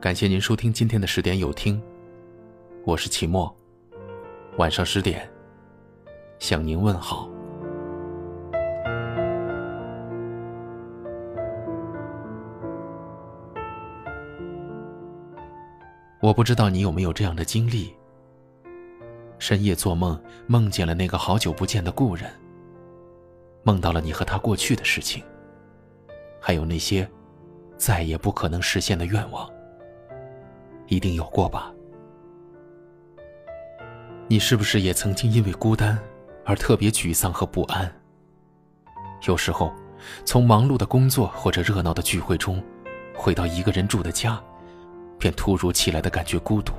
感谢您收听今天的十点有听，我是齐墨。晚上十点，向您问好。我不知道你有没有这样的经历：深夜做梦，梦见了那个好久不见的故人，梦到了你和他过去的事情，还有那些再也不可能实现的愿望。一定有过吧？你是不是也曾经因为孤单而特别沮丧和不安？有时候，从忙碌的工作或者热闹的聚会中，回到一个人住的家，便突如其来的感觉孤独。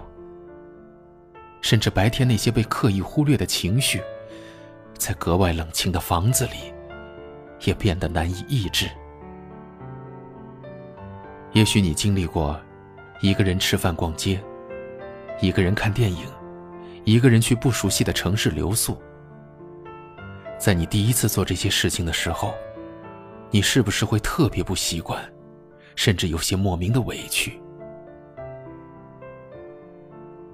甚至白天那些被刻意忽略的情绪，在格外冷清的房子里，也变得难以抑制。也许你经历过。一个人吃饭逛街，一个人看电影，一个人去不熟悉的城市留宿。在你第一次做这些事情的时候，你是不是会特别不习惯，甚至有些莫名的委屈？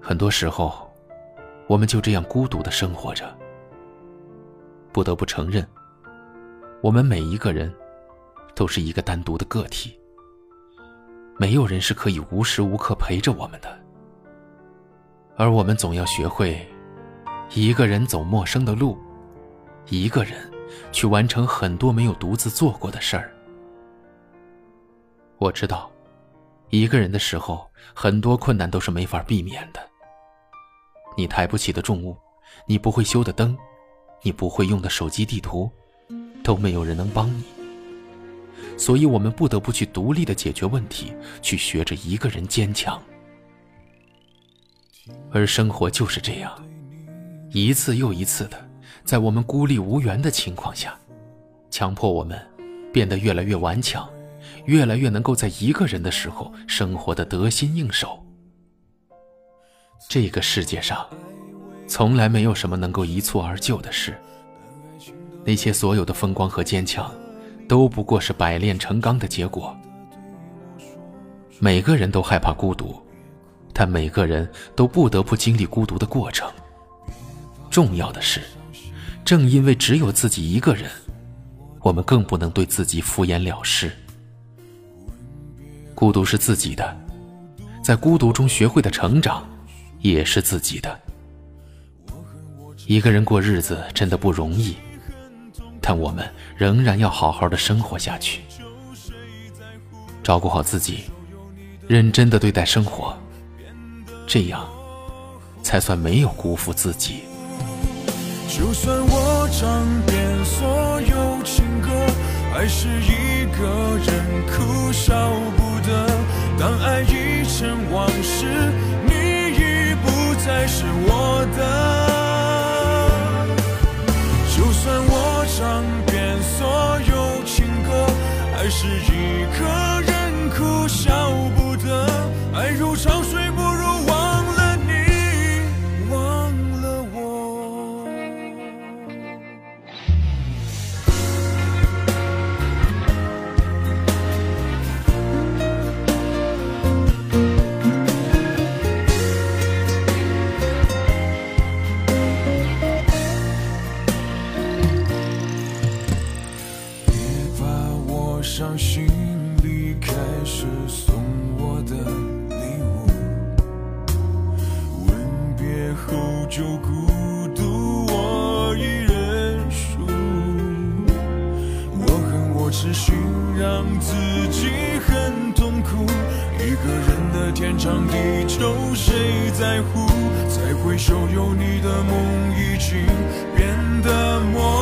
很多时候，我们就这样孤独的生活着。不得不承认，我们每一个人都是一个单独的个体。没有人是可以无时无刻陪着我们的，而我们总要学会，一个人走陌生的路，一个人去完成很多没有独自做过的事儿。我知道，一个人的时候，很多困难都是没法避免的。你抬不起的重物，你不会修的灯，你不会用的手机地图，都没有人能帮你。所以，我们不得不去独立的解决问题，去学着一个人坚强。而生活就是这样，一次又一次的，在我们孤立无援的情况下，强迫我们变得越来越顽强，越来越能够在一个人的时候生活的得心应手。这个世界上，从来没有什么能够一蹴而就的事。那些所有的风光和坚强。都不过是百炼成钢的结果。每个人都害怕孤独，但每个人都不得不经历孤独的过程。重要的是，正因为只有自己一个人，我们更不能对自己敷衍了事。孤独是自己的，在孤独中学会的成长，也是自己的。一个人过日子真的不容易。但我们仍然要好好的生活下去，照顾好自己，认真的对待生活，这样才算没有辜负自己。就算我唱遍所有情歌，还是一个人哭笑不得。当爱已成往事，你已不再是我的。还是一个人哭笑不得。爱如潮水。行李开始送我的礼物，吻别后就孤独，我一人输。我恨我痴心，让自己很痛苦。一个人的天长地久，谁在乎？再回首，有你的梦已经变得模糊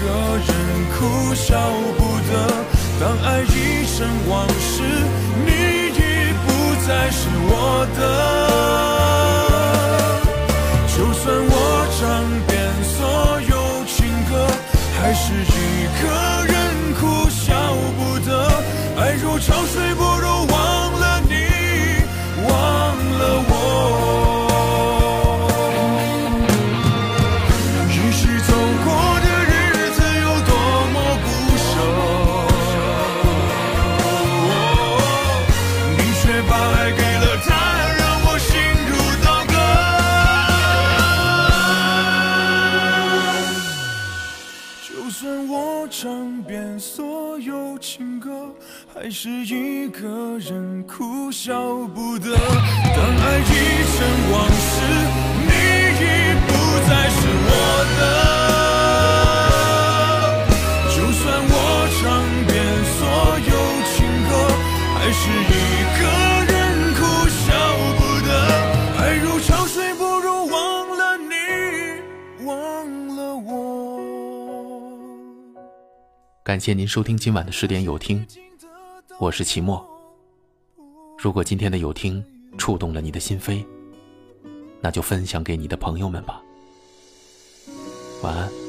个人哭笑不得。当爱已成往事，你已不再是我的。就算我唱遍所有情歌，还是一个人哭笑不得。爱如潮水，不唱遍所有情歌，还是一个人哭笑不得。当爱已成往事，你已不再是我。感谢您收听今晚的十点有听，我是齐墨。如果今天的有听触动了你的心扉，那就分享给你的朋友们吧。晚安。